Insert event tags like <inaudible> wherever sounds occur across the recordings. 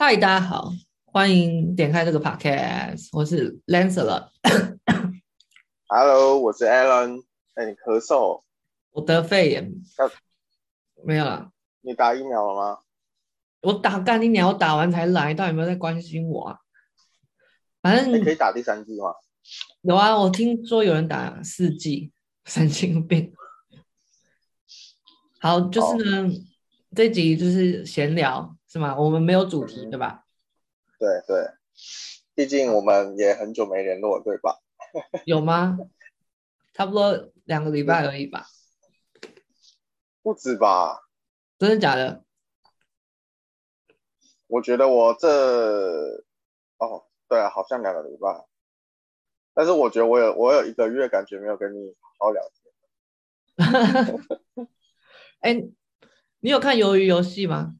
嗨，大家好，欢迎点开这个 podcast，我是 Lancelot。Hello，我是 Alan。哎，你咳嗽？我得肺炎。啊、没有了。你打疫苗了吗？我打干疫苗！我打完才来，到底有没有在关心我啊？反正你可以打第三剂吗？有啊，我听说有人打四剂，神经病。好，就是呢，oh. 这集就是闲聊。是吗？我们没有主题，嗯、对吧？对对，毕竟我们也很久没联络，对吧？<laughs> 有吗？差不多两个礼拜而已吧。不止吧？真的假的？我觉得我这……哦，对啊，好像两个礼拜。但是我觉得我有我有一个月感觉没有跟你好好聊天。<laughs> 哎，你有看鱿鱼游戏吗？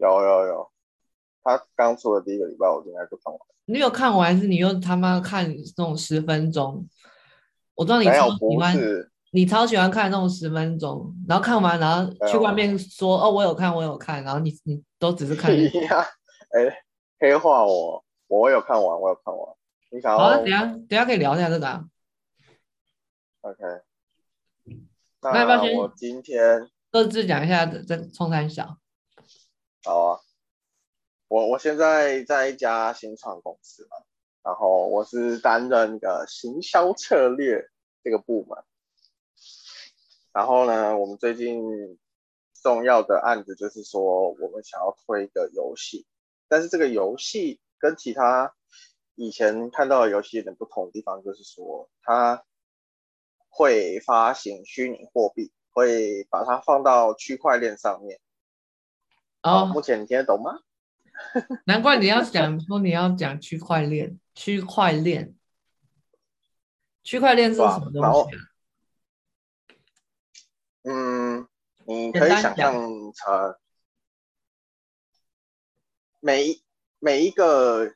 有有有，他刚出的第一个礼拜，我应该就看完。你有看完还是你又他妈看那种十分钟？我知道你超喜欢，你超喜欢看那种十分钟，然后看完然后去外面说 <laughs> 哦，我有看我有看，然后你你都只是看。<laughs> 哎，黑化我，我有看完，我有看完。你想要？好，等下等下可以聊一下这个啊。OK。那要不要先？我今天各自讲一下这这冲三小。好啊，我我现在在一家新创公司嘛，然后我是担任个行销策略这个部门。然后呢，我们最近重要的案子就是说，我们想要推一个游戏，但是这个游戏跟其他以前看到的游戏有点不同的地方，就是说它会发行虚拟货币，会把它放到区块链上面。哦，目前你听得懂吗？<laughs> 难怪你要讲说你要讲区块链，区块链，区块链是什么东西啊？嗯，你可以想象成每一每一个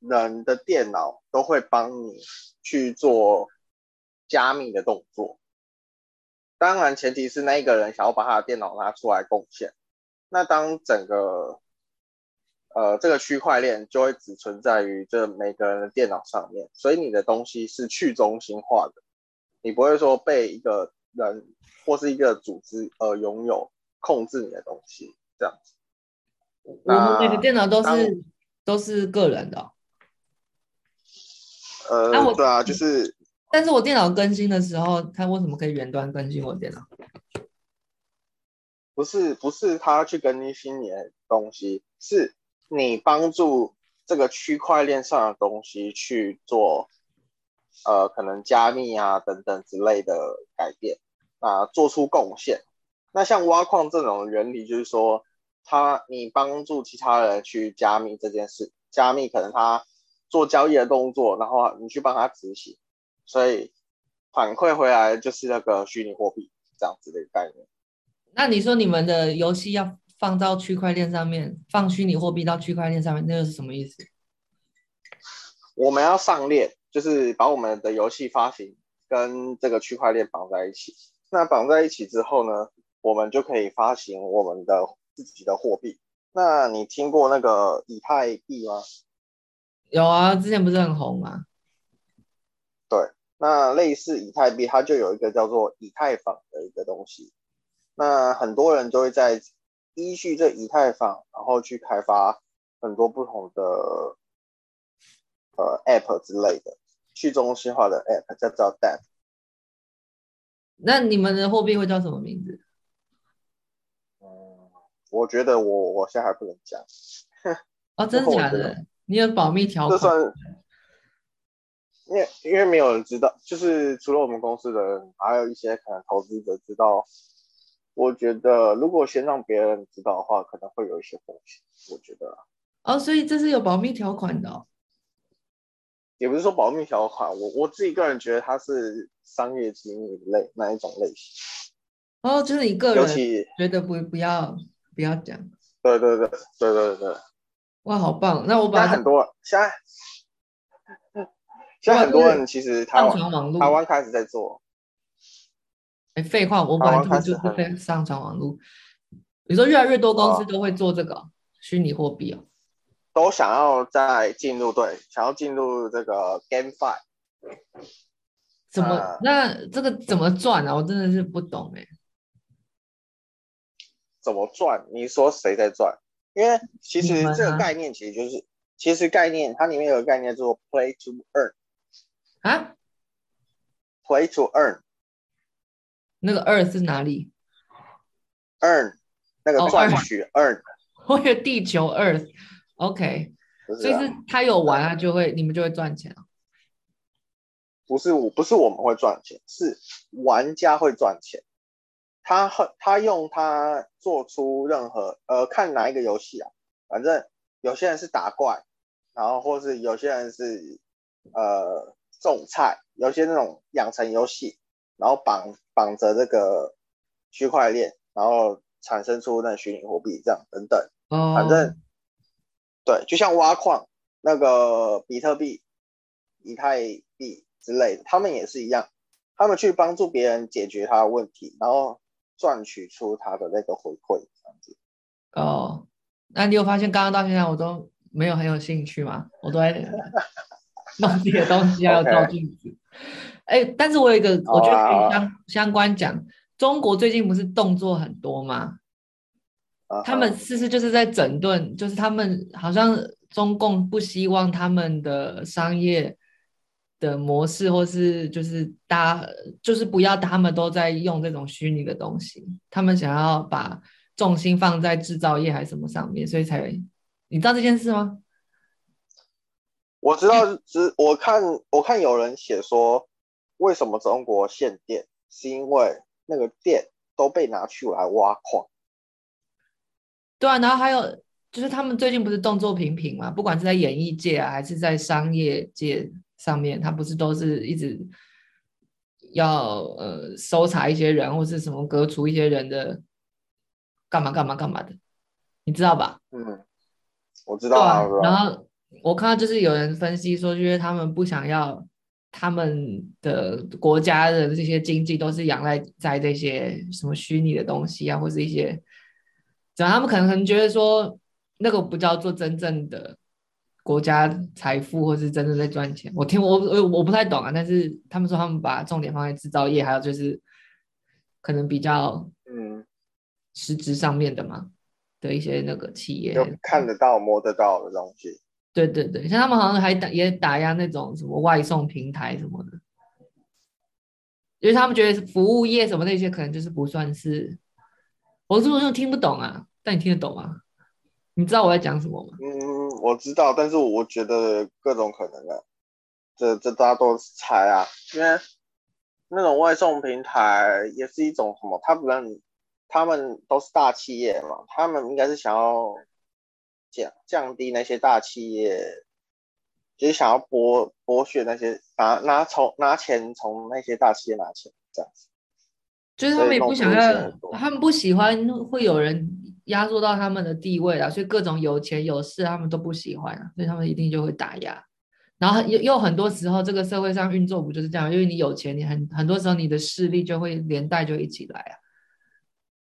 人的电脑都会帮你去做加密的动作，当然前提是那一个人想要把他的电脑拿出来贡献。那当整个呃这个区块链就会只存在于这每个人的电脑上面，所以你的东西是去中心化的，你不会说被一个人或是一个组织呃拥有控制你的东西这样子。我们每个电脑都是都是个人的哦。呃，那我对啊，就是，但是我电脑更新的时候，它为什么可以远端更新我电脑？不是不是他去更新你的东西，是你帮助这个区块链上的东西去做，呃，可能加密啊等等之类的改变啊，做出贡献。那像挖矿这种原理，就是说，他你帮助其他人去加密这件事，加密可能他做交易的动作，然后你去帮他执行，所以反馈回来就是那个虚拟货币这样子的一个概念。那你说你们的游戏要放到区块链上面，放虚拟货币到区块链上面，那又是什么意思？我们要上链，就是把我们的游戏发行跟这个区块链绑在一起。那绑在一起之后呢，我们就可以发行我们的自己的货币。那你听过那个以太币吗？有啊，之前不是很红吗？对，那类似以太币，它就有一个叫做以太坊的一个东西。那很多人都会在依据这以太坊，然后去开发很多不同的呃 App 之类的去中心化的 App，叫叫 DApp。那你们的货币会叫什么名字？嗯，我觉得我我现在还不能讲。哦，<laughs> 真的假的？你有保密条款？这算，因为因为没有人知道，就是除了我们公司的人，还有一些可能投资者知道。我觉得，如果先让别人知道的话，可能会有一些风险。我觉得，哦，所以这是有保密条款的哦。也不是说保密条款，我我自己个人觉得它是商业机密类那一种类型。哦，就是你个人觉得不不要不要讲。对对对对对对。哇，好棒！那我把很多现在现在很多人其实台湾台湾开始在做。哎，废话，我本来就是在上传网络。你说越来越多公司都会做这个，虚拟货币哦，都想要再进入，对，想要进入这个 GameFi。怎么？呃、那这个怎么赚啊？我真的是不懂哎。怎么赚？你说谁在赚？因为其实这个概念其实就是，啊、其实概念它里面有个概念叫做 Play to Earn 啊，Play to Earn，那个 Earth 是哪里？Earn 那个赚取 Earn，我以为地球 Earth，OK，、所以是他有玩，啊就会，你们就会赚钱不是我，不是我们会赚钱，是玩家会赚钱。他他用他做出任何呃，看哪一个游戏啊，反正有些人是打怪，然后或是有些人是呃种菜，有些那种养成游戏，然后绑绑着这个区块链，然后产生出那虚拟货币这样等等。哦。反正对，就像挖矿那个比特币、以太币之类的，他们也是一样，他们去帮助别人解决他的问题，然后。赚取出他的那个回馈，这样子。哦，那你有发现刚刚到现在我都没有很有兴趣吗？我都在弄这些东西，还有照镜子。哎但是我有一个，我觉得可以相、oh, 相关讲，中国最近不是动作很多吗？Uh huh. 他们是不是就是在整顿？就是他们好像中共不希望他们的商业。的模式，或是就是大家就是不要他们都在用这种虚拟的东西，他们想要把重心放在制造业还是什么上面，所以才你知道这件事吗？我知道，只我看我看有人写说，为什么中国限电，是因为那个电都被拿去来挖矿。对啊，然后还有就是他们最近不是动作频频嘛，不管是在演艺界啊，还是在商业界。上面他不是都是一直要呃搜查一些人或是什么革除一些人的干嘛干嘛干嘛的，你知道吧？嗯，我知道啊。然后我看到就是有人分析说，就是他们不想要他们的国家的这些经济都是仰赖在这些什么虚拟的东西啊，或是一些，只要他们可能觉得说那个不叫做真正的。国家财富，或是真的在赚钱，我听我我我不太懂啊，但是他们说他们把重点放在制造业，还有就是可能比较嗯实质上面的嘛的一些那个企业，就看得到摸得到的东西。对对对，像他们好像还打也打压那种什么外送平台什么的，因为他们觉得服务业什么那些可能就是不算是，我是不是听不懂啊？但你听得懂吗？你知道我在讲什么吗？嗯。我知道，但是我觉得各种可能啊，这这大家都是猜啊，因为那种外送平台也是一种什么，他不能，他们都是大企业嘛，他们应该是想要降降低那些大企业，就是想要剥剥削那些拿拿从拿钱从那些大企业拿钱这样子，就是他们也不想要，他们不喜欢会有人。压缩到他们的地位啊，所以各种有钱有势他们都不喜欢啊，所以他们一定就会打压。然后又又很多时候，这个社会上运作不就是这样？因为你有钱，你很很多时候你的势力就会连带就一起来啊。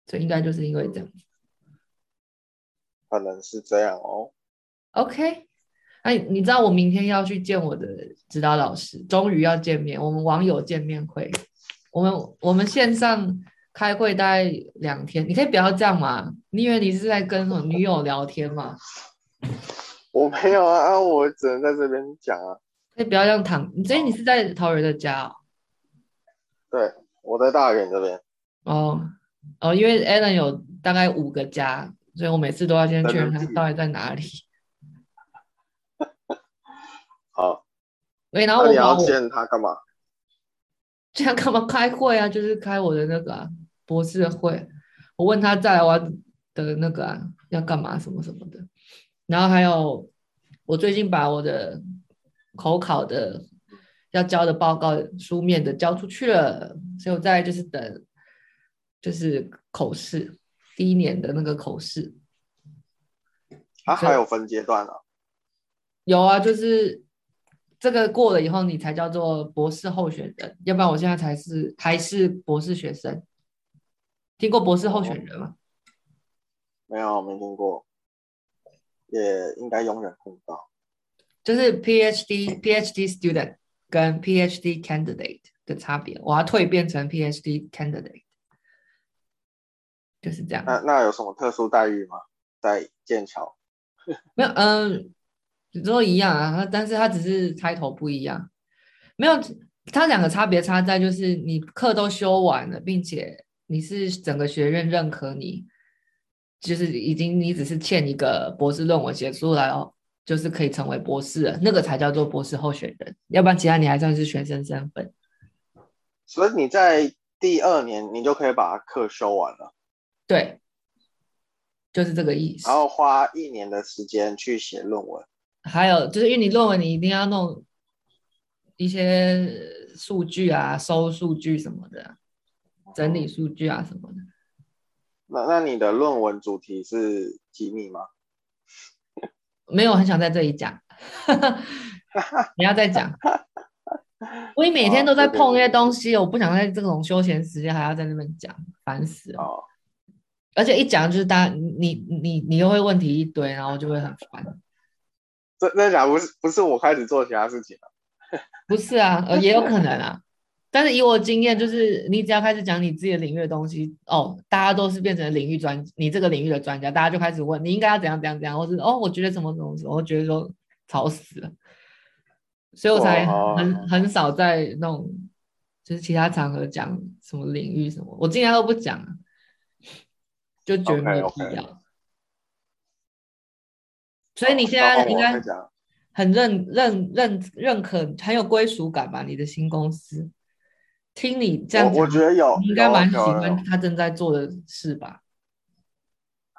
所以应该就是因为这样，可能是这样哦。OK，哎，你知道我明天要去见我的指导老师，终于要见面，我们网友见面会，我们我们线上。开会大概两天，你可以不要这样嘛？你以为你是在跟我女友聊天吗？我没有啊，啊，我只能在这边讲啊。可以不要这样躺，你所以你是在桃园的家哦？对，我在大园这边。哦哦，因为 Alan 有大概五个家，所以我每次都要先确认他到底在哪里。<laughs> 好。对，然后我你要见他干嘛？<laughs> 这样干嘛开会啊？就是开我的那个、啊。博士的会，我问他在我的那个啊要干嘛什么什么的，然后还有我最近把我的口考的要交的报告书面的交出去了，所以我在就是等就是口试第一年的那个口试。啊，还有分阶段啊？有啊，就是这个过了以后你才叫做博士候选人，要不然我现在才是还是博士学生。听过博士候选人吗？没有，没听过。也应该永远碰不到。就是 PhD PhD student 跟 PhD candidate 的差别，我要蜕变成 PhD candidate，就是这样。那那有什么特殊待遇吗？在剑桥？<laughs> 没有，嗯，都一样啊，但是它只是 title 不一样。没有，它两个差别差在就是你课都修完了，并且你是整个学院认可你，就是已经你只是欠一个博士论文写出来哦。就是可以成为博士了，那个才叫做博士候选人，要不然其他你还算是学生身份。所以你在第二年，你就可以把课修完了。对，就是这个意思。然后花一年的时间去写论文。还有就是因为你论文你一定要弄一些数据啊，收数据什么的，整理数据啊什么的。那那你的论文主题是机密吗？<laughs> 没有很想在这里讲，<laughs> 你要再讲。<laughs> 我每天都在碰那些东西，哦、我不想在这种休闲时间还要在那边讲，烦死了。哦、而且一讲就是大家你你你又会问题一堆，然后就会很烦。这那讲不是不是我开始做其他事情了？不是啊，<laughs> 呃，也有可能啊。但是以我的经验，就是你只要开始讲你自己的领域的东西，哦，大家都是变成领域专，你这个领域的专家，大家就开始问你应该要怎样怎样怎样，或是哦，我觉得什么什么什么，我觉得说吵死了，所以我才很很少在那种就是其他场合讲什么领域什么，我尽量都不讲，就觉得没有必要。Okay, okay. 所以你现在应该很认认认认可，很有归属感吧？你的新公司。听你这样，我觉得有，你应该蛮喜欢他正在做的事吧？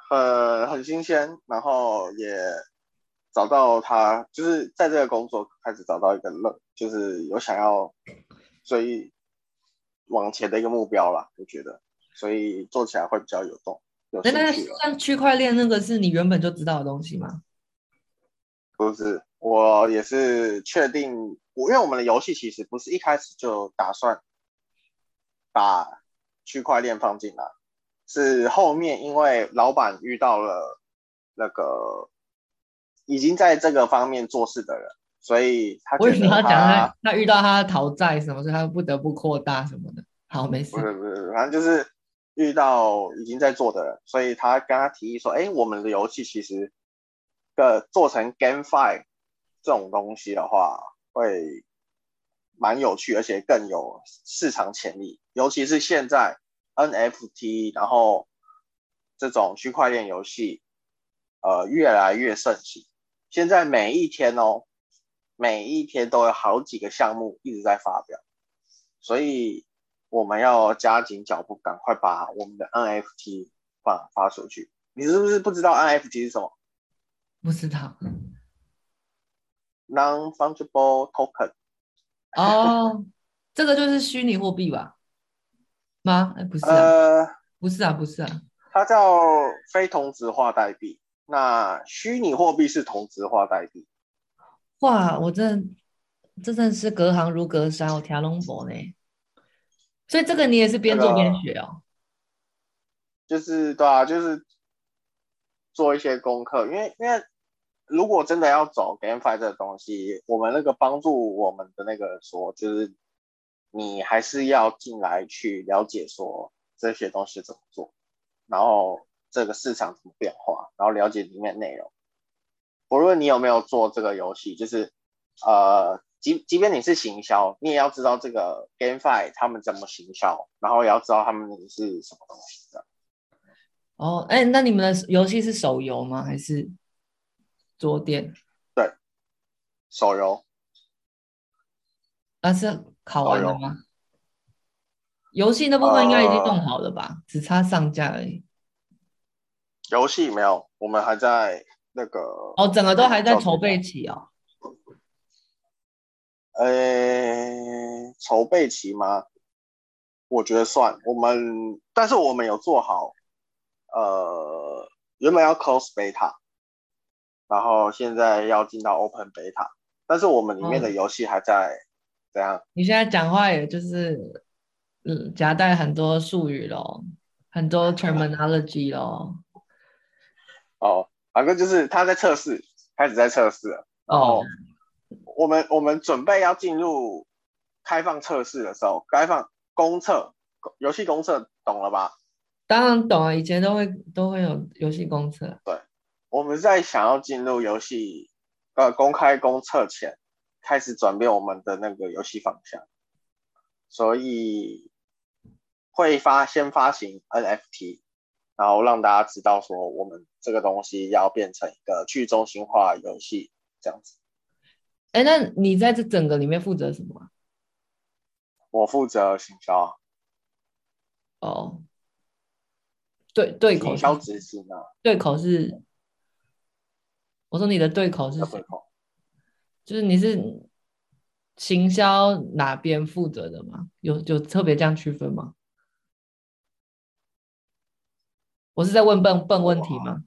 很，很新鲜，然后也找到他，就是在这个工作开始找到一个乐，就是有想要追往前的一个目标啦。我觉得，所以做起来会比较有动，有兴趣。那像区块链那个是你原本就知道的东西吗？不是，我也是确定，我因为我们的游戏其实不是一开始就打算。把区块链放进来，是后面因为老板遇到了那个已经在这个方面做事的人，所以他为什么要讲他他遇到他讨债什么，所以他不得不扩大什么的。好，没事。不是不是，反正就是遇到已经在做的人，所以他跟他提议说：“哎，我们的游戏其实个做成 GameFi 这种东西的话，会。”蛮有趣，而且更有市场潜力，尤其是现在 NFT，然后这种区块链游戏，呃，越来越盛行。现在每一天哦，每一天都有好几个项目一直在发表，所以我们要加紧脚步，赶快把我们的 NFT 发发出去。你是不是不知道 NFT 是什么？不知道。Non-fungible token。哦，这个就是虚拟货币吧？吗？哎，不是啊，呃，不是啊，不是啊，它叫非同质化代币。那虚拟货币是同质化代币。哇，我这真的是隔行如隔山，我听龙博呢。所以这个你也是边做边学哦？就是对啊，就是做一些功课，因为因为。如果真的要走 GameFi 这个东西，我们那个帮助我们的那个说，就是你还是要进来去了解说这些东西怎么做，然后这个市场怎么变化，然后了解里面内容。不论你有没有做这个游戏，就是呃，即即便你是行销，你也要知道这个 GameFi 他们怎么行销，然后也要知道他们是什么东西的。哦，哎，那你们的游戏是手游吗？还是？桌垫，对，手游，那是考完了吗？游戏那部分应该已经弄好了吧？呃、只差上架而已。游戏没有，我们还在那个哦，整个都还在筹备期哦。呃，筹备期吗？我觉得算。我们，但是我们有做好，呃，原本要 close beta。然后现在要进到 Open Beta，但是我们里面的游戏还在怎样？你现在讲话也就是嗯夹带很多术语咯，很多 terminology 咯。哦，反正就是他在测试，开始在测试了。哦。我们我们准备要进入开放测试的时候，开放公测游戏公测，懂了吧？当然懂啊，以前都会都会有游戏公测。对，我们在想要进入游戏呃公开公测前，开始转变我们的那个游戏方向，所以会发先发行 NFT，然后让大家知道说我们这个东西要变成一个去中心化游戏这样子。哎，那你在这整个里面负责什么？我负责行销。哦，对对口，行销执行啊。对口是，我说你的对口是谁？就是你是行销哪边负责的吗？有有特别这样区分吗？我是在问笨笨问题吗？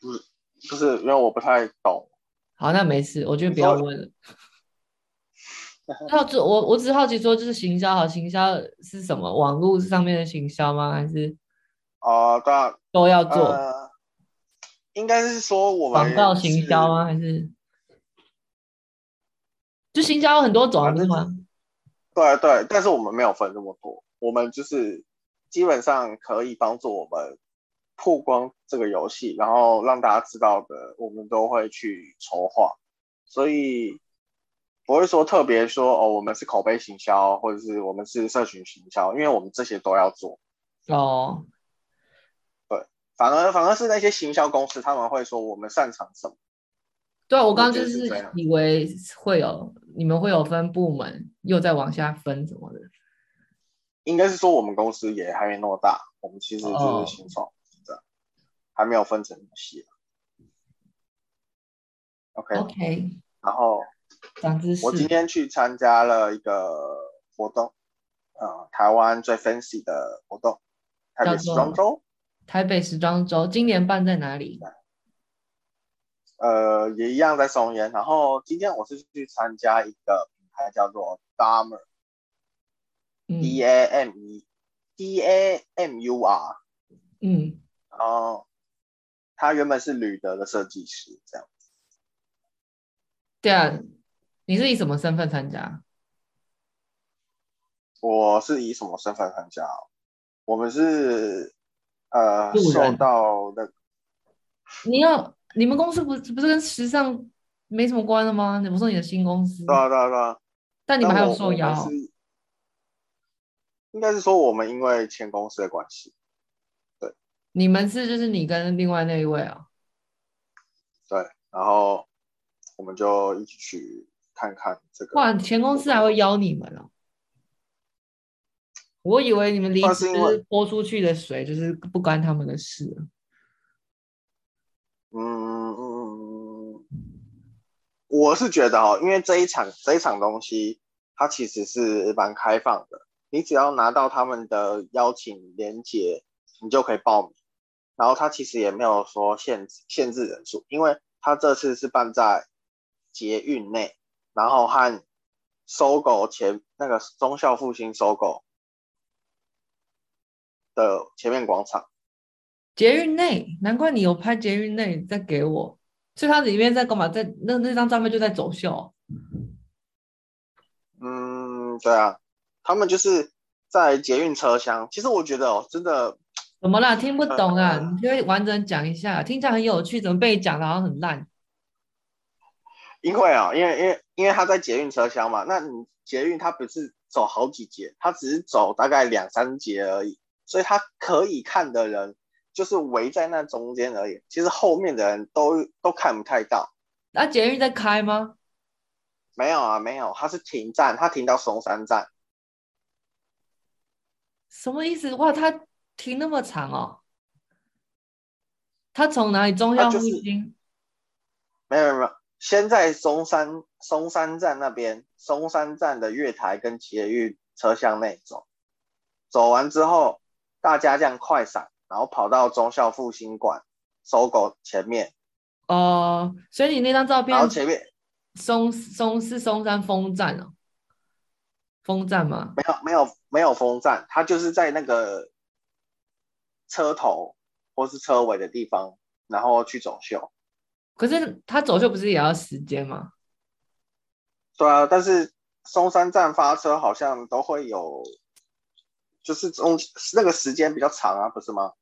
不是，就是，因为我不太懂。好，那没事，我就不要问了。<laughs> 那就我我只好奇说，就是行销好，行销是什么？网络上面的行销吗？还是？哦，对啊，都要做。呃、应该是说我们广告行销吗？还是？就行销有很多种，是吗？对对，但是我们没有分那么多，我们就是基本上可以帮助我们。曝光这个游戏，然后让大家知道的，我们都会去筹划，所以不会说特别说哦，我们是口碑行销，或者是我们是社群行销，因为我们这些都要做。哦，对，反而反而是那些行销公司，他们会说我们擅长什么？对，我刚刚就是以为会有你们会有分部门，又再往下分什么的。应该是说我们公司也还没那么大，我们其实就是新创。哦还没有分成游戏。OK OK，然后我今天去参加了一个活动，呃，台湾最 fancy 的活动，台北时装周。台北时装周今年办在哪里？呃，也一样在松烟。然后今天我是去参加一个品牌叫做 Damur，D A M E D A M U R，嗯，然后。他原本是吕德的设计师，这样子。对啊，你是以什么身份参加？我是以什么身份参加？我们是呃受到那个。你要你们公司不是不是跟时尚没什么关的吗？你不说你的新公司？对啊对啊对啊。但你们还有受邀？应该是说我们因为前公司的关系。你们是就是你跟另外那一位啊？对，然后我们就一起去看看这个。哇，前公司还会邀你们哦？我以为你们离职泼出去的水就是不关他们的事。嗯嗯，我是觉得哦，因为这一场这一场东西，它其实是蛮开放的，你只要拿到他们的邀请链接，你就可以报名。然后他其实也没有说限制限制人数，因为他这次是办在捷运内，然后和 SOGO 前那个中孝复兴 SOGO 的前面广场。捷运内，难怪你有拍捷运内再给我，所以它里面在干嘛？在那那张照片就在走秀。嗯，对啊，他们就是在捷运车厢。其实我觉得哦，真的。怎么啦？听不懂啊？呃、你可以完整讲一下，听起来很有趣，怎么被你讲的好像很烂？因为啊，因为因为因为他在捷运车厢嘛，那你捷运它不是走好几节，它只是走大概两三节而已，所以他可以看的人就是围在那中间而已，其实后面的人都都看不太到。那捷运在开吗？没有啊，没有，它是停站，它停到松山站。什么意思？哇，他。停那么长哦？他从哪里？忠孝复兴？没有没有，先在松山松山站那边，松山站的月台跟捷运车厢内走，走完之后，大家这样快闪，然后跑到中校复兴馆 SOGO 前面。哦、呃，所以你那张照片，然后前面松松是松山风站哦？封站吗？没有没有没有封站，它就是在那个。车头或是车尾的地方然后去走秀。可是他走秀不是也要时间吗？对啊，但是松山站发车好像都会有，就是中那个时间比较长啊，不是吗？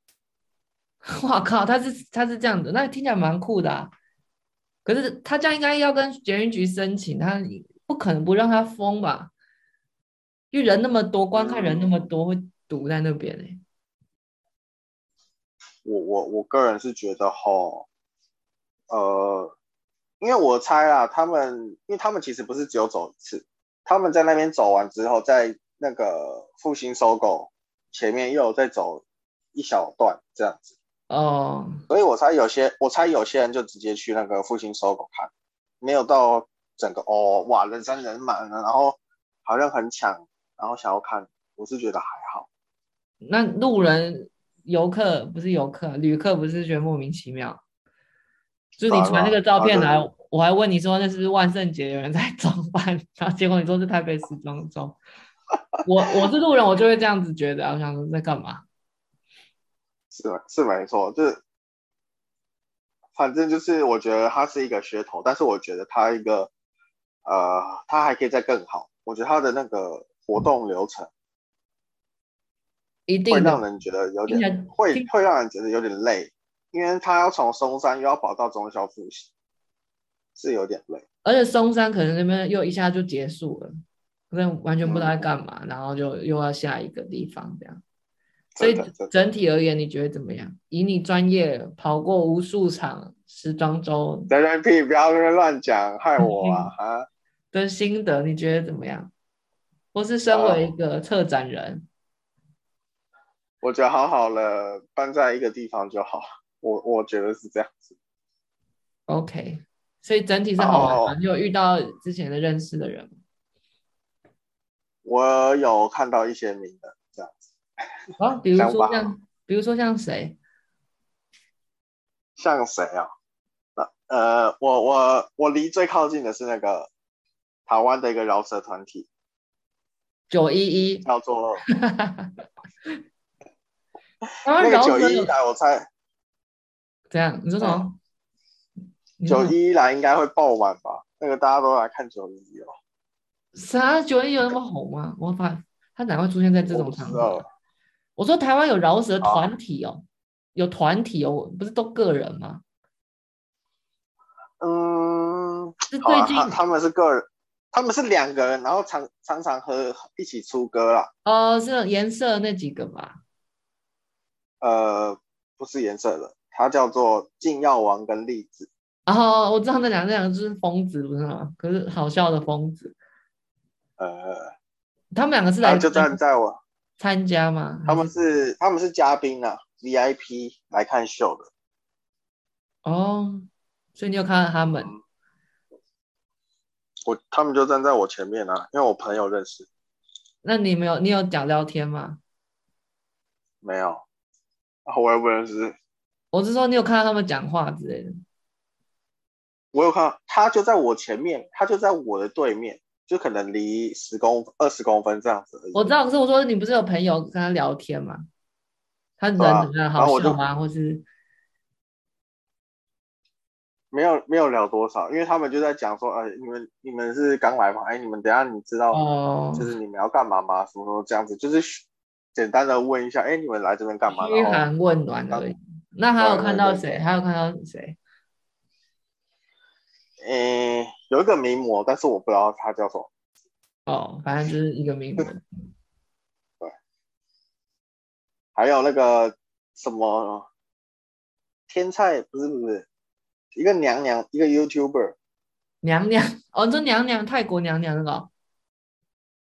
哇靠，他是他是这样的，那听起来蛮酷的啊。可是他这样应该要跟捷运局申请，他不可能不让他封吧？因为人那么多，观看人那么多，会堵在那边呢、欸。我我我个人是觉得吼，呃，因为我猜啊，他们因为他们其实不是只有走一次，他们在那边走完之后，在那个复兴 SOGO 前面又有再走一小段这样子。哦，所以我猜有些我猜有些人就直接去那个复兴 SOGO 看，没有到整个哦哇人山人满了，然后好像很抢，然后想要看，我是觉得还好。那路人。游客不是游客，旅客不是觉得莫名其妙。就你传那个照片来，我还问你说那是不是万圣节有人在装扮，<laughs> 然后结果你说是台北时装周。我我是路人，我就会这样子觉得，我想说在干嘛？是是没错，就是反正就是我觉得它是一个噱头，但是我觉得它一个呃，它还可以再更好。我觉得它的那个活动流程。一定会让人觉得有点会会让人觉得有点累，因为他要从松山又要跑到中校复习，是有点累。而且松山可能那边又一下就结束了，可能完全不知道在干嘛，嗯、然后就又要下一个地方这样。所以整体而言，你觉得怎么样？以你专业跑过无数场时装周，在那屁不要乱讲，害我啊！<laughs> 啊，的心得你觉得怎么样？或是身为一个策展人？我觉得好好了，搬在一个地方就好。我我觉得是这样子。OK，所以整体是好玩。你有遇到之前的认识的人吗？我有看到一些名的这样子。啊，比如说像，比如说像谁？像谁啊？呃，我我我离最靠近的是那个台湾的一个饶舌团体，九一一，叫做。<laughs> <laughs> 那个九一一来，我猜怎样，你说什么？九一一来应该会爆满吧？那个大家都来看九一一哦。啥？九一一有那么红吗？我发他哪会出现在这种场合？我说台湾有饶舌团体哦，有团体哦，不是都个人吗？嗯，是最近他们是个人，他们是两个人，然后常常常和一起出歌啦。哦，是颜色那几个吧？呃，不是颜色的，它叫做禁药王跟栗子。哦，我知道那两个，那两个就是疯子，不是吗？可是好笑的疯子。呃，他们两个是来就站在我参加吗？他们是他们是嘉宾啊，VIP 来看秀的。哦，所以你有看到他们？我他们就站在我前面啊，因为我朋友认识。那你没有你有讲聊天吗？没有。我也不认识。我是说，你有看到他们讲话之类的？我有看到，他就在我前面，他就在我的对面，就可能离十公二十公分这样子而已。我知道，可是我说你不是有朋友跟他聊天吗？他人怎么样？好笑吗？或是没有没有聊多少，因为他们就在讲说，哎，你们你们是刚来吗？哎，你们等下你知道，就是你们要干嘛吗？什么什么这样子，就是。简单的问一下，哎，你们来这边干嘛？嘘寒问暖而已。那还有看到谁？还有看到谁？嗯，有一个名模，但是我不知道他叫什么。哦，反正就是一个名模。<laughs> 对。还有那个什么天菜，不是不是，一个娘娘，一个 YouTuber。娘娘，哦，这娘娘泰国娘娘那个。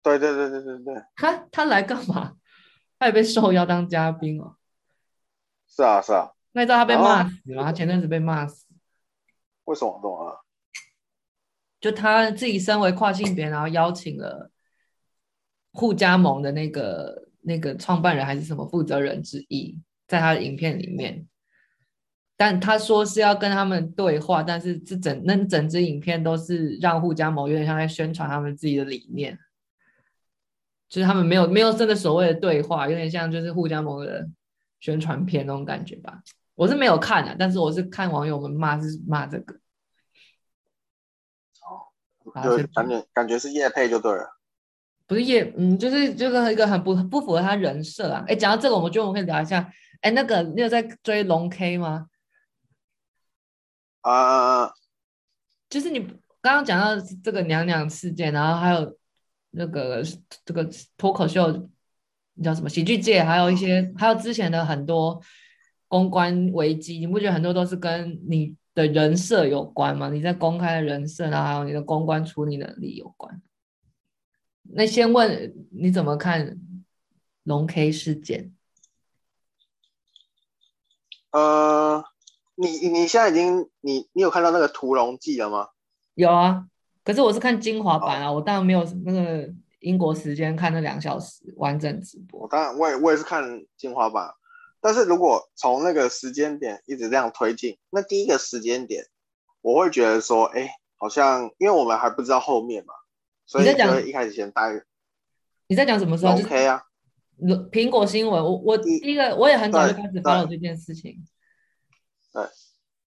对对对对对对。他他来干嘛？他也被受邀当嘉宾哦。是啊，是啊。那你知道他被骂死吗？他前阵子被骂死。为什么这么？就他自己身为跨性别，然后邀请了互加盟的那个那个创办人还是什么负责人之一，在他的影片里面，但他说是要跟他们对话，但是这整那整支影片都是让互加盟有点像在宣传他们自己的理念。就是他们没有没有真的所谓的对话，有点像就是护家盟的宣传片那种感觉吧。我是没有看的，但是我是看网友们骂是骂这个。哦，就感觉感觉是叶配就对了。不是叶，嗯，就是就是一个很不不符合他人设啊。哎，讲到这个，我们觉得我们可以聊一下。哎，那个你有在追龙 K 吗？啊，uh, 就是你刚刚讲到这个娘娘事件，然后还有那个这个脱口秀，你叫什么喜剧界，还有一些还有之前的很多公关危机，你不觉得很多都是跟你的人设有关吗？你在公开的人设，然后还有你的公关处理能力有关。那先问你怎么看龙 K 事件？呃。你你现在已经你你有看到那个屠龙记了吗？有啊，可是我是看精华版啊，哦、我当然没有那个英国时间看那两小时完整直播。我当然我也我也是看精华版，但是如果从那个时间点一直这样推进，那第一个时间点我会觉得说，哎，好像因为我们还不知道后面嘛，所以就会一开始先待。你在讲什么时候？OK 啊，苹果新闻，我我第一个我也很早就开始 follow 这件事情。对，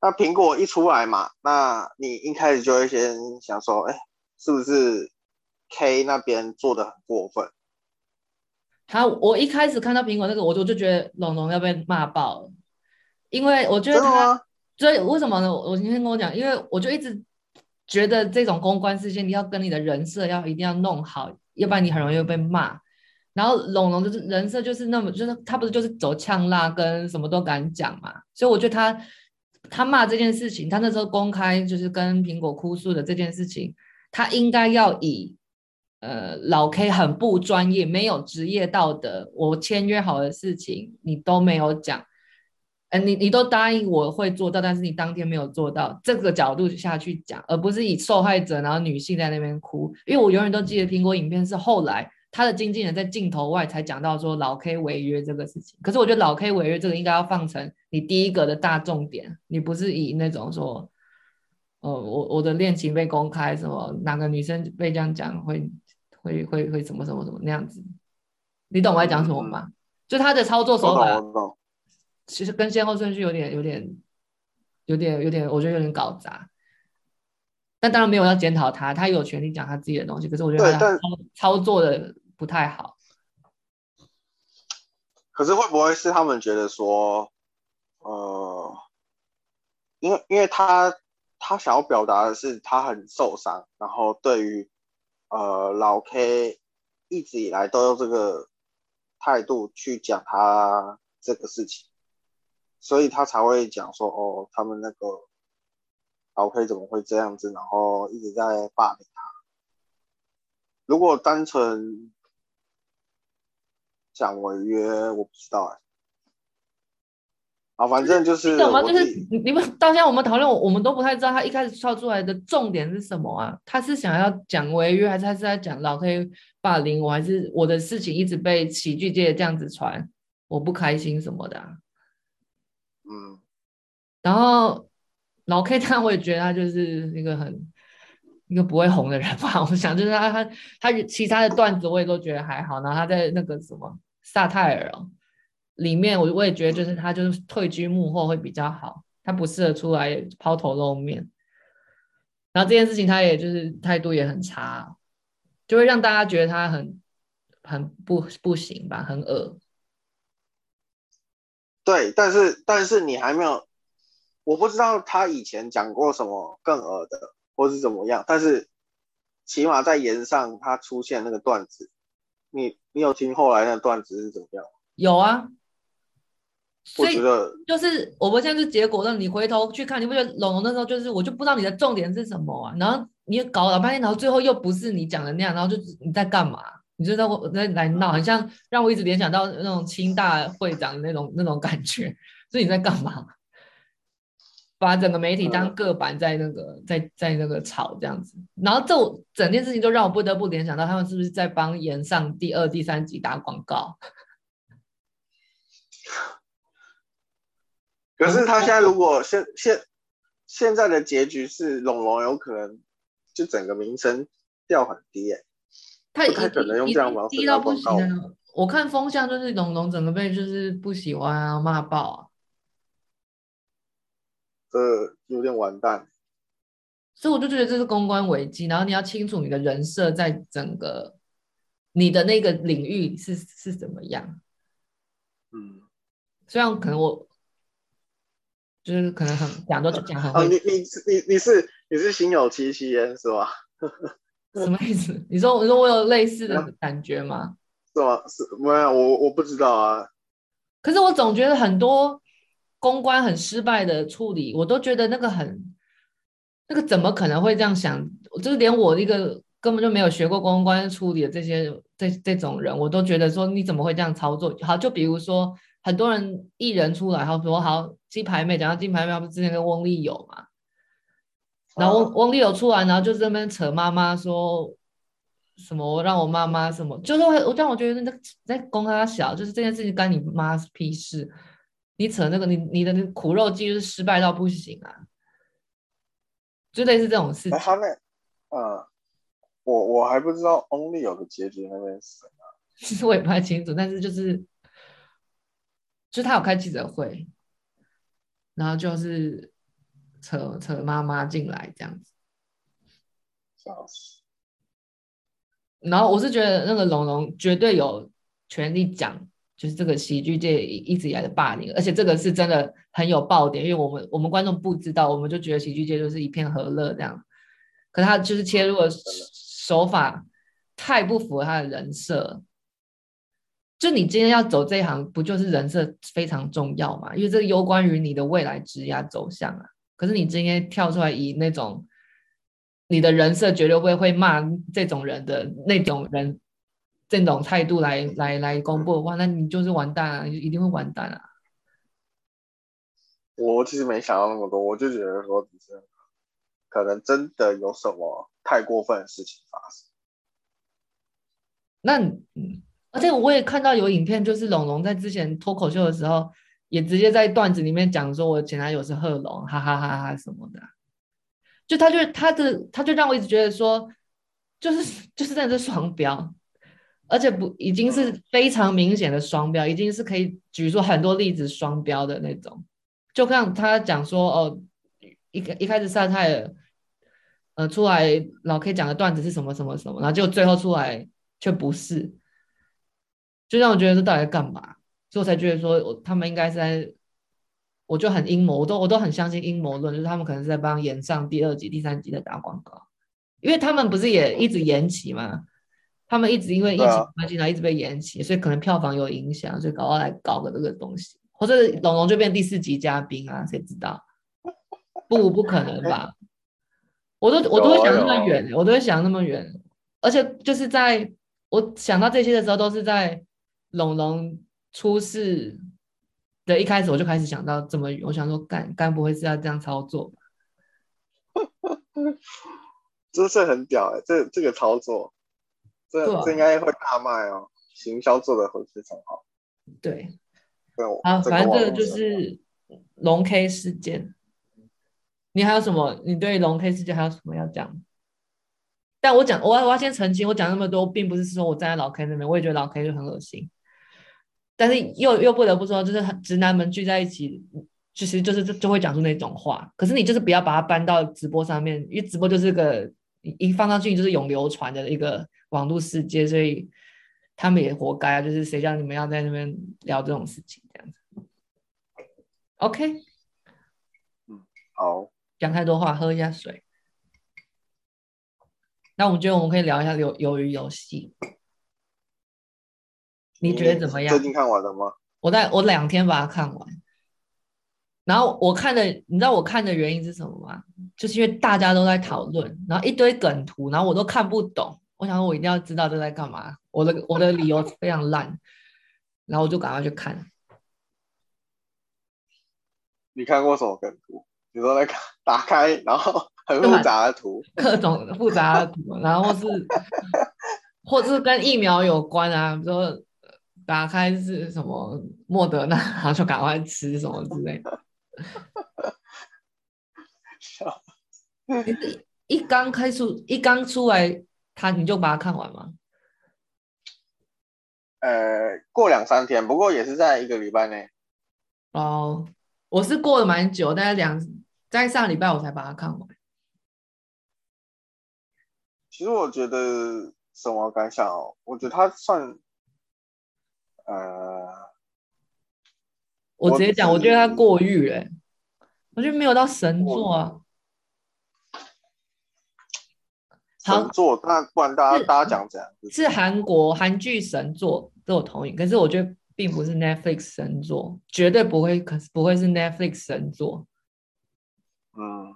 那苹果一出来嘛，那你一开始就会先想说，哎，是不是 K 那边做的很过分？好，我一开始看到苹果那个，我就就觉得龙龙要被骂爆了，因为我觉得他，所以为什么呢？我今天跟我讲，因为我就一直觉得这种公关事件，你要跟你的人设要一定要弄好，要不然你很容易被骂。然后龙龙就是人设就是那么，就是他不是就是走呛辣跟什么都敢讲嘛，所以我觉得他他骂这件事情，他那时候公开就是跟苹果哭诉的这件事情，他应该要以呃老 K 很不专业，没有职业道德，我签约好的事情你都没有讲，呃你你都答应我会做到，但是你当天没有做到，这个角度下去讲，而不是以受害者然后女性在那边哭，因为我永远都记得苹果影片是后来。他的经纪人在镜头外才讲到说老 K 违约这个事情，可是我觉得老 K 违约这个应该要放成你第一个的大重点，你不是以那种说，呃，我我的恋情被公开，什么哪个女生被这样讲会会会会什么什么什么那样子，你懂我在讲什么吗？嗯、就他的操作手法，其实跟先后顺序有点有点有点有点，我觉得有点搞砸。但当然没有要检讨他，他有权利讲他自己的东西。可是我觉得他操操作的不太好。可是会不会是他们觉得说，呃，因为因为他他想要表达的是他很受伤，然后对于呃老 K 一直以来都用这个态度去讲他这个事情，所以他才会讲说哦，他们那个。老 K 怎么会这样子？然后一直在霸凌他。如果单纯讲违约，我不知道哎、啊，反正就是什么？就是你们到现在我们讨论，我们都不太知道他一开始跳出来的重点是什么啊？他是想要讲违约，还是他是在讲老 K 霸凌我，还是我的事情一直被喜剧界这样子传，我不开心什么的、啊？嗯，然后。老 K，他我也觉得他就是一个很一个不会红的人吧。我想就是他他他其他的段子我也都觉得还好。然后他在那个什么萨泰尔哦里面，我我也觉得就是他就是退居幕后会比较好。他不适合出来抛头露面。然后这件事情他也就是态度也很差，就会让大家觉得他很很不不行吧，很恶。对，但是但是你还没有。我不知道他以前讲过什么更恶的，或是怎么样，但是起码在言上他出现那个段子，你你有听后来那段子是怎么样？有啊，我觉得就是我们现在是结果，让你回头去看，你不觉得龙龙那时候就是我就不知道你的重点是什么啊？然后你搞了半天，然后最后又不是你讲的那样，然后就你在干嘛？你就在我在来闹，很像让我一直联想到那种清大会长的那种那种感觉，<laughs> 所以你在干嘛？把整个媒体当个板，在那个、嗯、在在那个炒这样子，然后这整件事情就让我不得不联想到，他们是不是在帮炎上第二、第三集打广告？<laughs> 可是他现在如果现现现在的结局是龙龙有可能就整个名声掉很低哎，他不太可能用这样方式打广告。我看风向就是龙龙整个被就是不喜欢啊骂爆啊。这有点完蛋。所以我就觉得这是公关危机，然后你要清楚你的人设在整个你的那个领域是是怎么样。嗯，虽然可能我就是可能很讲都讲很会，哦、你你你你是你是心有戚戚焉是吧？<laughs> 什么意思？你说你说我有类似的感觉吗？是吗？是没有我我不知道啊。可是我总觉得很多公关很失败的处理，我都觉得那个很。那个怎么可能会这样想？就是连我一个根本就没有学过公关处理的这些这这种人，我都觉得说你怎么会这样操作？好，就比如说很多人艺人出来，好说好鸡排妹，讲到鸡排妹，不是之前跟翁立友嘛？然后翁翁立友出来，然后就在那边扯妈妈说什么我让我妈妈什么，就是我让我觉得那在公他小，就是这件事情干你妈屁事？你扯那个你你的苦肉计就是失败到不行啊！就类似这种事情。他们，嗯，我我还不知道 Only 有个结局那边是什么。其 <laughs> 实我也不太清楚，但是就是，就他有开记者会，然后就是扯扯妈妈进来这样子。笑死。然后我是觉得那个龙龙绝对有权利讲。就是这个喜剧界一直以来的霸凌，而且这个是真的很有爆点，因为我们我们观众不知道，我们就觉得喜剧界就是一片和乐这样，可他就是切入的手法太不符合他的人设。就你今天要走这一行，不就是人设非常重要嘛？因为这个攸关于你的未来职业走向啊。可是你今天跳出来以那种你的人设绝对会会骂这种人的那种人。这种态度来来来公布的话，那你就是完蛋啊，你一定会完蛋啊！我其实没想到那么多，我就觉得说，只是可能真的有什么太过分的事情发生。那嗯，而且我也看到有影片，就是龙龙在之前脱口秀的时候，也直接在段子里面讲说，我前男友是贺龙，哈哈哈哈什么的。就他就他的他就让我一直觉得说，就是就是在这双标。而且不已经是非常明显的双标，已经是可以举出很多例子双标的那种。就像他讲说，哦，一一开始萨泰尔，呃，出来老 K 讲的段子是什么什么什么，然后结果最后出来却不是，就让我觉得这到底在干嘛？所以我才觉得说，我他们应该是在，我就很阴谋，我都我都很相信阴谋论，就是他们可能是在帮演上第二集、第三集在打广告，因为他们不是也一直延期吗？他们一直因为疫情关系，然后一直被延期，所以可能票房有影响，所以搞到来搞个这个东西，或者龙龙就变第四集嘉宾啊？谁知道？不，不可能吧？我都我都会想那么远，我都会想那么远，而且就是在我想到这些的时候，都是在龙龙出事的一开始，我就开始想到这么远。我想说，干干不会是要这样操作吧？<laughs> 这是很屌哎、欸，这这个操作。这、啊、这应该会大卖哦，行销做的会非常好。对，啊，反正这个就是龙 K 事件。你还有什么？你对龙 K 事件还有什么要讲？但我讲，我要我要先澄清，我讲那么多，并不是说我站在老 K 那边，我也觉得老 K 就很恶心。但是又又不得不说，就是直男们聚在一起，其实就是就就会讲出那种话。可是你就是不要把它搬到直播上面，因为直播就是个一放上去就是永流传的一个。网络世界，所以他们也活该啊！就是谁叫你们要在那边聊这种事情，这样子。OK，嗯，好，讲太多话，喝一下水。那我觉得我们可以聊一下鱿鱿鱼游戏，你觉得怎么样？最近看完了吗？我在我两天把它看完，然后我看的，你知道我看的原因是什么吗？就是因为大家都在讨论，然后一堆梗图，然后我都看不懂。我想说，我一定要知道这在干嘛。我的我的理由非常烂，然后我就赶快去看。你看过什么梗图？你说那个打开，然后 <laughs> 很复杂的图，各种复杂的图，然后是 <laughs> 或者是跟疫苗有关啊，比如说打开是什么莫德纳，<laughs> 然后就赶快吃什么之类的。<laughs> 笑，<laughs> 一刚开出，一刚出来。他你就把它看完吗？呃，过两三天，不过也是在一个礼拜内。哦，我是过了蛮久，大概两在上礼拜我才把它看完。其实我觉得什么感想哦？我觉得它算，呃，我直接讲，我觉得它过誉哎，我觉得没有到神作啊。神作，那不然大家大家讲怎样？是韩国韩剧神作，这我同意。可是我觉得并不是 Netflix 神作，绝对不会，可是不会是 Netflix 神作。嗯，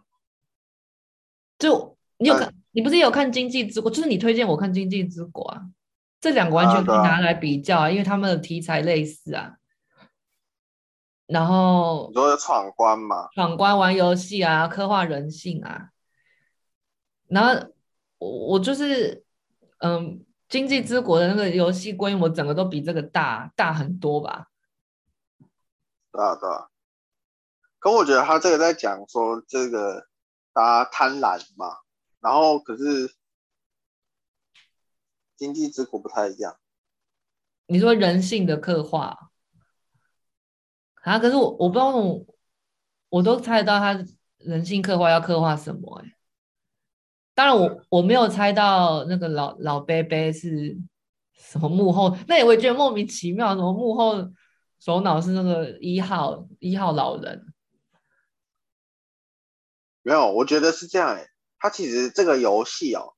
就你有看，你不是也有看《经济之国》？就是你推荐我看《经济之国》啊，这两个完全可以拿来比较啊，因为他们的题材类似啊。然后你说闯关嘛？闯关玩游戏啊，刻画人性啊，然后。我我就是，嗯，经济之国的那个游戏规模，整个都比这个大大很多吧？对啊，对啊。可我觉得他这个在讲说，这个大家贪婪嘛，然后可是经济之苦不太一样。你说人性的刻画啊？可是我我不知道我，我都猜得到他人性刻画要刻画什么哎、欸。当然我，我我没有猜到那个老老伯伯是什么幕后，那也会觉得莫名其妙，什么幕后首脑是那个一号一号老人？没有，我觉得是这样哎，他其实这个游戏哦，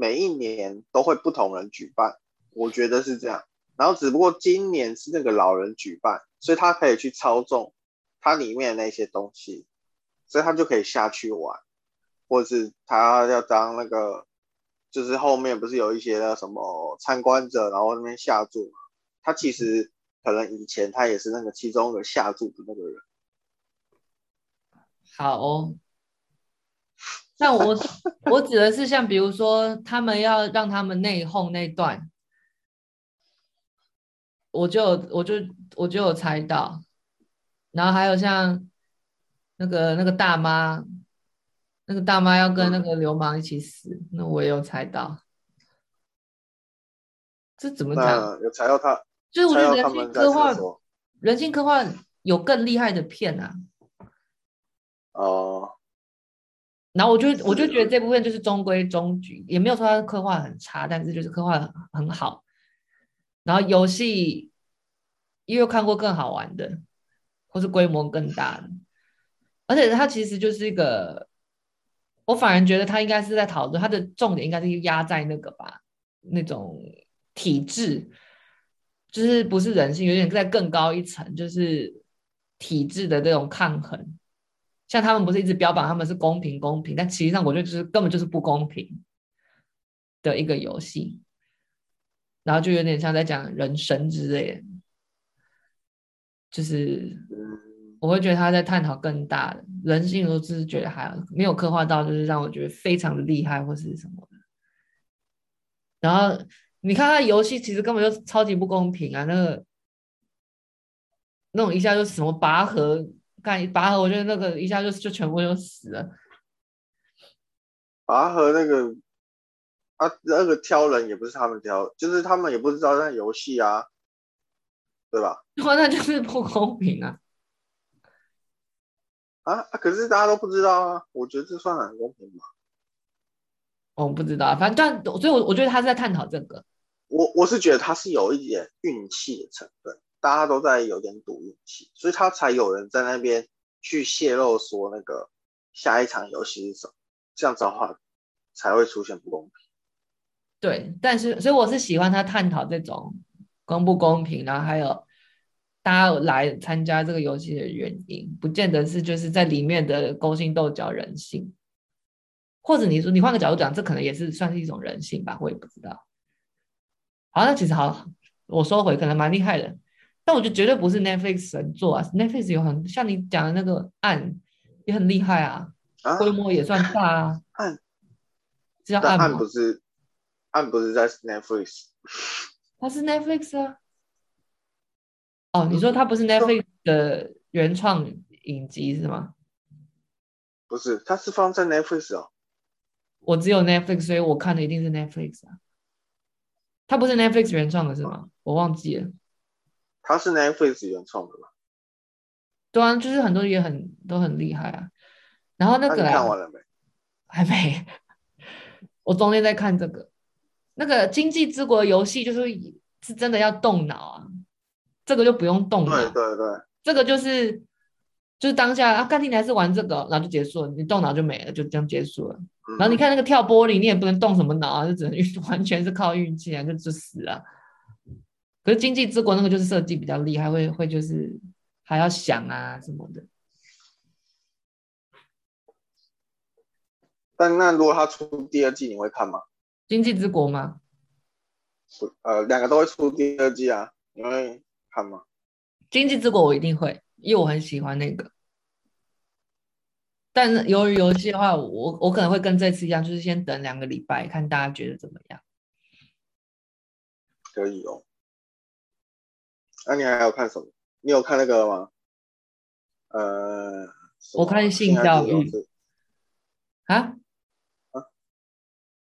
每一年都会不同人举办，我觉得是这样。然后只不过今年是那个老人举办，所以他可以去操纵它里面的那些东西，所以他就可以下去玩。或是他要当那个，就是后面不是有一些那什么参观者，然后那边下注嘛？他其实可能以前他也是那个其中一个下注的那个人。好哦，那我我指的是像比如说他们要让他们内讧那段，我就我就我就有猜到，然后还有像那个那个大妈。那个大妈要跟那个流氓一起死，嗯、那我也有猜到。这怎么讲？有猜到他，就是我觉得人性刻画，人性刻画有更厉害的片啊。哦。然后我就我就觉得这部分就是中规中矩，也没有说他刻画很差，但是就是刻画很很好。然后游戏又有看过更好玩的，或是规模更大的，而且它其实就是一个。我反而觉得它应该是在讨论，它的重点应该是压在那个吧，那种体制，就是不是人性，有点在更高一层，就是体制的这种抗衡。像他们不是一直标榜他们是公平公平，但实际上我觉得就是根本就是不公平的一个游戏，然后就有点像在讲人生之类的，就是。我会觉得他在探讨更大的人性，我只是觉得还没有刻画到，就是让我觉得非常的厉害或是什么的。然后你看他游戏其实根本就超级不公平啊，那个那种一下就什么拔河，干拔河，我觉得那个一下就就全部就死了。拔河那个啊，那个挑人也不是他们挑，就是他们也不知道那游戏啊，对吧？<laughs> 那就是不公平啊。啊，可是大家都不知道啊，我觉得这算很公平吧？我不知道，反正所以我我觉得他是在探讨这个。我我是觉得他是有一点运气的成分，大家都在有点赌运气，所以他才有人在那边去泄露说那个下一场游戏是什么，这样子的话才会出现不公平。对，但是所以我是喜欢他探讨这种公不公平，然后还有。大家来参加这个游戏的原因，不见得是就是在里面的勾心斗角人性，或者你说你换个角度讲，这可能也是算是一种人性吧，我也不知道。好，那其实好，我收回，可能蛮厉害的，但我觉得绝对不是 Netflix 神作啊，Netflix 有很像你讲的那个案也很厉害啊，规模也算大啊。案，这？案不是，案不是在 Netflix，它是 Netflix 啊。哦，你说它不是 Netflix 的原创影集是吗？不是，它是放在 Netflix 哦。我只有 Netflix，所以我看的一定是 Netflix 啊。它不是 Netflix 原创的是吗？我忘记了。它是 Netflix 原创的吗？对啊，就是很多也很都很厉害啊。然后那个、看完了没？还没。我中间在看这个，那个《经济之国》的游戏就是是真的要动脑啊，这个就不用动脑。对对对，这个就是就是当下啊，干你还是玩这个，然后就结束了，你动脑就没了，就这样结束了。嗯、然后你看那个跳玻璃，你也不能动什么脑啊，就只能 <laughs> 完全是靠运气啊，就就死了。可是《经济之国》那个就是设计比较厉害，会会就是还要想啊什么的。但那如果他出第二季，你会看吗？经济之国吗？呃，两个都会出第二季啊，你会看吗？经济之国我一定会，因为我很喜欢那个。但由于游戏的话，我我可能会跟这次一样，就是先等两个礼拜，看大家觉得怎么样。可以哦。那、啊、你还有看什么？你有看那个吗？呃，我看性教育。啊？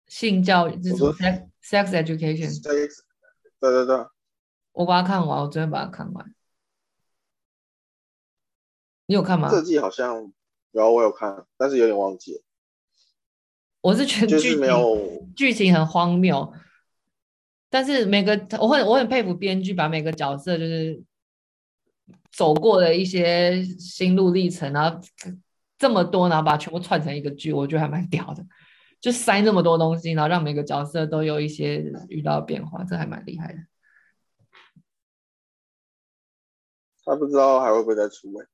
性教育是说 sex sex education。对对对，我把它看完，我昨天把它看完。你有看吗？这季好像有，我有看，但是有点忘记了。我是觉得剧情没有剧情很荒谬，但是每个我很我很佩服编剧，把每个角色就是走过的一些心路历程，然后这么多，然后把它全部串成一个剧，我觉得还蛮屌的。就塞那么多东西，然后让每个角色都有一些遇到变化，这还蛮厉害的。他不知道还会不会再出位？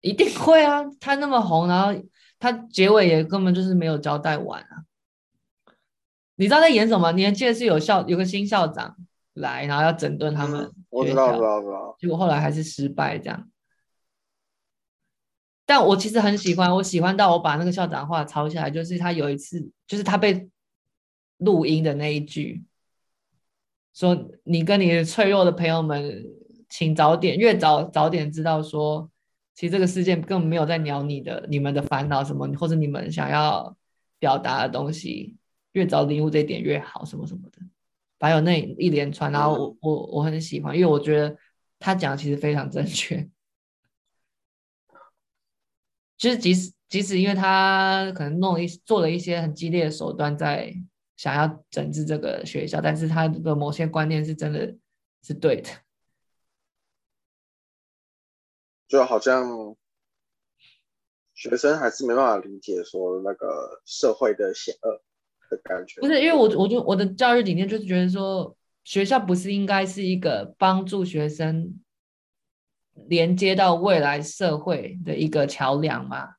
一定会啊！他那么红，然后他结尾也根本就是没有交代完啊。你知道在演什么？你还记得是有校有个新校长来，然后要整顿他们、嗯。我知道，知道，知道。结果后来还是失败这样。但我其实很喜欢，我喜欢到我把那个校长话抄下来，就是他有一次，就是他被录音的那一句，说你跟你脆弱的朋友们，请早点，越早早点知道说，其实这个世界根本没有在鸟你的，你们的烦恼什么，或者你们想要表达的东西，越早领悟这一点越好，什么什么的，还有那一连串，然后我我我很喜欢，因为我觉得他讲的其实非常正确。就是即使即使因为他可能弄了一做了一些很激烈的手段，在想要整治这个学校，但是他的某些观念是真的是对的，就好像学生还是没办法理解说那个社会的险恶的感觉。不是，因为我我就我的教育理念就是觉得说，学校不是应该是一个帮助学生。连接到未来社会的一个桥梁嘛，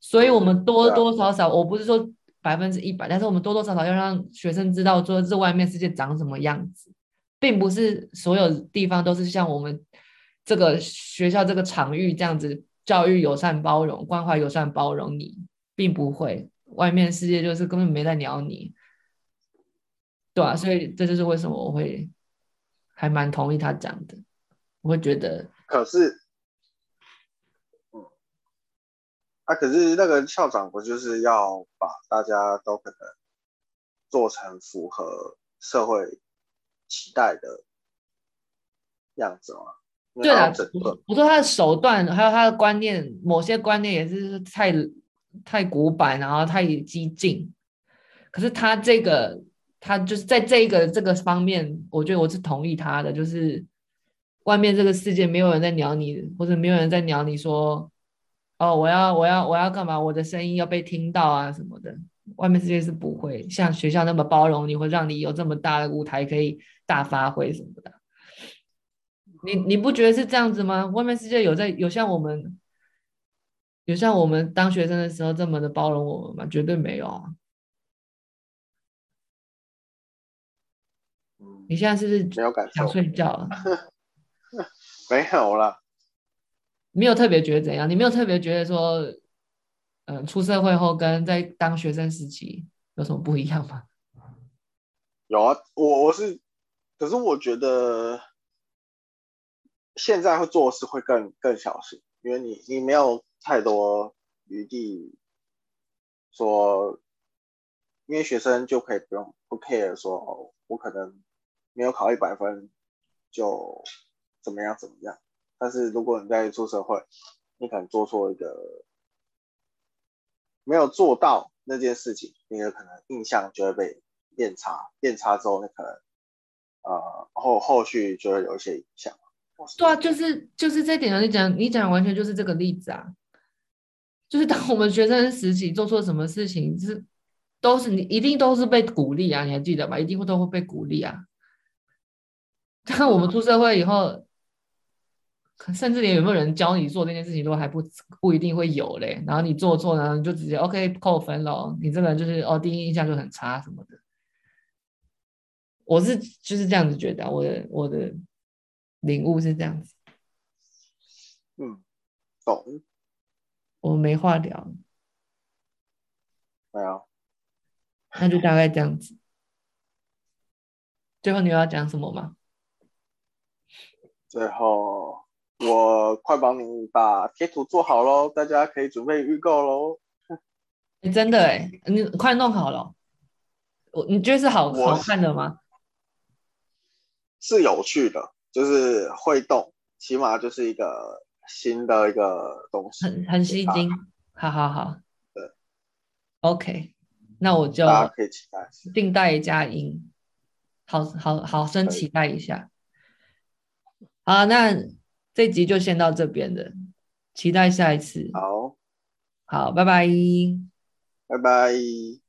所以我们多多少少，我不是说百分之一百，但是我们多多少少要让学生知道，说这外面世界长什么样子，并不是所有地方都是像我们这个学校这个场域这样子，教育友善包容、关怀友善包容你，并不会，外面世界就是根本没在鸟你，对啊，所以这就是为什么我会还蛮同意他讲的，我会觉得。可是，嗯，啊，可是那个校长不就是要把大家都可能做成符合社会期待的样子吗？对啊，我说他的手段还有他的观念，某些观念也是太太古板，然后太激进。可是他这个，他就是在这个这个方面，我觉得我是同意他的，就是。外面这个世界没有人在鸟你，或者没有人在鸟你说，哦，我要我要我要干嘛？我的声音要被听到啊什么的。外面世界是不会像学校那么包容你，会让你有这么大的舞台可以大发挥什么的。你你不觉得是这样子吗？外面世界有在有像我们有像我们当学生的时候这么的包容我们吗？绝对没有啊。你现在是不是想睡觉了？<laughs> 没有啦，没有特别觉得怎样？你没有特别觉得说，嗯、呃，出社会后跟在当学生时期有什么不一样吗？有啊，我我是，可是我觉得现在会做事会更更小心，因为你你没有太多余地说，因为学生就可以不用不 care 说哦，我可能没有考一百分就。怎么样？怎么样？但是如果你在出社会，你可能做错一个没有做到那件事情，你的可能印象就会被变差，变差之后，你可能呃后后续就会有一些影响。对啊，就是就是这点啊，你讲你讲完全就是这个例子啊，就是当我们学生时期做错什么事情，就是都是你一定都是被鼓励啊，你还记得吗？一定会都会被鼓励啊。<laughs> 但我们出社会以后。甚至连有没有人教你做这件事情都还不不一定会有嘞，然后你做错呢，你就直接 OK 扣分喽，你这个人就是哦第一印象就很差什么的。我是就是这样子觉得，我的我的领悟是这样子。嗯，懂。我没话聊。没有。那就大概这样子。最后你要讲什么吗？最后。我快帮你把贴图做好喽，大家可以准备预购喽。你真的哎，你快弄好了。我你觉得是好好看的吗？是有趣的，就是会动，起码就是一个新的一个东西，很很吸睛。好好好，对，OK，那我就大家可以期待，定待佳音，好好好生期待一下。好，那。这集就先到这边了，期待下一次。好，好，拜拜，拜拜。